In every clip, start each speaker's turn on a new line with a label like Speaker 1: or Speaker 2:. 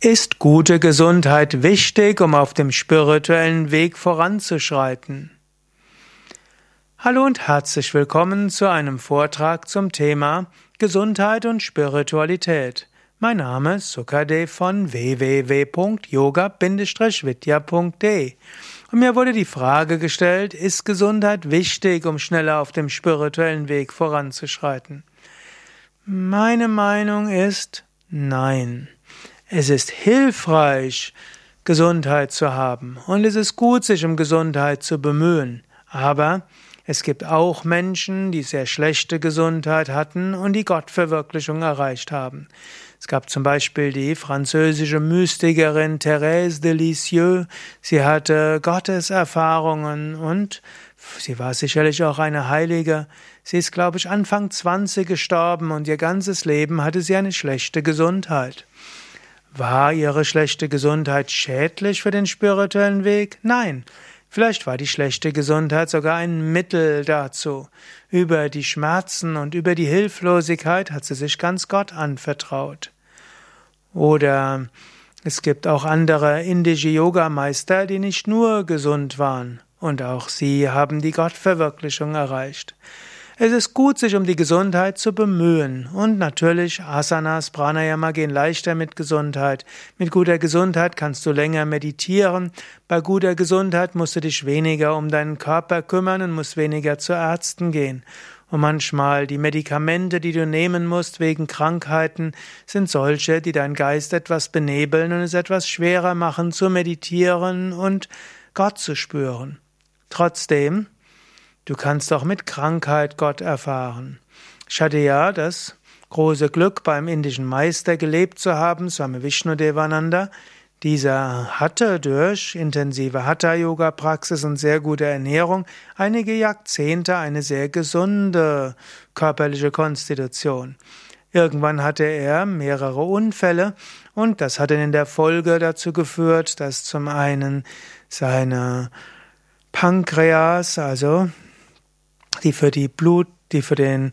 Speaker 1: Ist gute Gesundheit wichtig, um auf dem spirituellen Weg voranzuschreiten? Hallo und herzlich willkommen zu einem Vortrag zum Thema Gesundheit und Spiritualität. Mein Name ist Sukade von www.yoga-vidya.de und mir wurde die Frage gestellt, ist Gesundheit wichtig, um schneller auf dem spirituellen Weg voranzuschreiten? Meine Meinung ist nein. Es ist hilfreich, Gesundheit zu haben und es ist gut, sich um Gesundheit zu bemühen. Aber es gibt auch Menschen, die sehr schlechte Gesundheit hatten und die Gottverwirklichung erreicht haben. Es gab zum Beispiel die französische Mystikerin Thérèse de Lisieux. Sie hatte Gotteserfahrungen und sie war sicherlich auch eine Heilige. Sie ist, glaube ich, Anfang 20 gestorben und ihr ganzes Leben hatte sie eine schlechte Gesundheit. War ihre schlechte Gesundheit schädlich für den spirituellen Weg? Nein. Vielleicht war die schlechte Gesundheit sogar ein Mittel dazu. Über die Schmerzen und über die Hilflosigkeit hat sie sich ganz Gott anvertraut. Oder es gibt auch andere indische Yogameister, die nicht nur gesund waren, und auch sie haben die Gottverwirklichung erreicht. Es ist gut, sich um die Gesundheit zu bemühen. Und natürlich, Asanas, Pranayama gehen leichter mit Gesundheit. Mit guter Gesundheit kannst du länger meditieren. Bei guter Gesundheit musst du dich weniger um deinen Körper kümmern und musst weniger zu Ärzten gehen. Und manchmal die Medikamente, die du nehmen musst wegen Krankheiten, sind solche, die deinen Geist etwas benebeln und es etwas schwerer machen zu meditieren und Gott zu spüren. Trotzdem, Du kannst auch mit Krankheit Gott erfahren. Ich hatte ja das große Glück, beim indischen Meister gelebt zu haben, Swami Vishnu Devananda. Dieser hatte durch intensive Hatha-Yoga-Praxis und sehr gute Ernährung einige Jahrzehnte eine sehr gesunde körperliche Konstitution. Irgendwann hatte er mehrere Unfälle und das hat in der Folge dazu geführt, dass zum einen seine Pankreas, also die für die Blut, die für den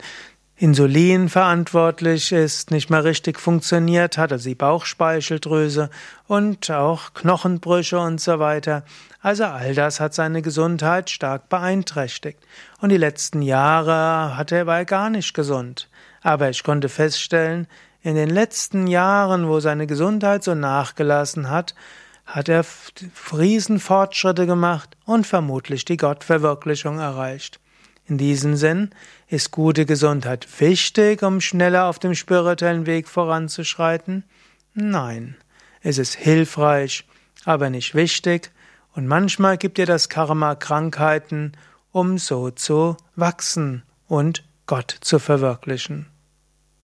Speaker 1: Insulin verantwortlich ist, nicht mehr richtig funktioniert hat, also die Bauchspeicheldrüse und auch Knochenbrüche und so weiter. Also all das hat seine Gesundheit stark beeinträchtigt. Und die letzten Jahre hat er, war gar nicht gesund. Aber ich konnte feststellen, in den letzten Jahren, wo seine Gesundheit so nachgelassen hat, hat er Riesenfortschritte gemacht und vermutlich die Gottverwirklichung erreicht. In diesem Sinn ist gute Gesundheit wichtig, um schneller auf dem spirituellen Weg voranzuschreiten? Nein, es ist hilfreich, aber nicht wichtig, und manchmal gibt dir das Karma Krankheiten, um so zu wachsen und Gott zu verwirklichen.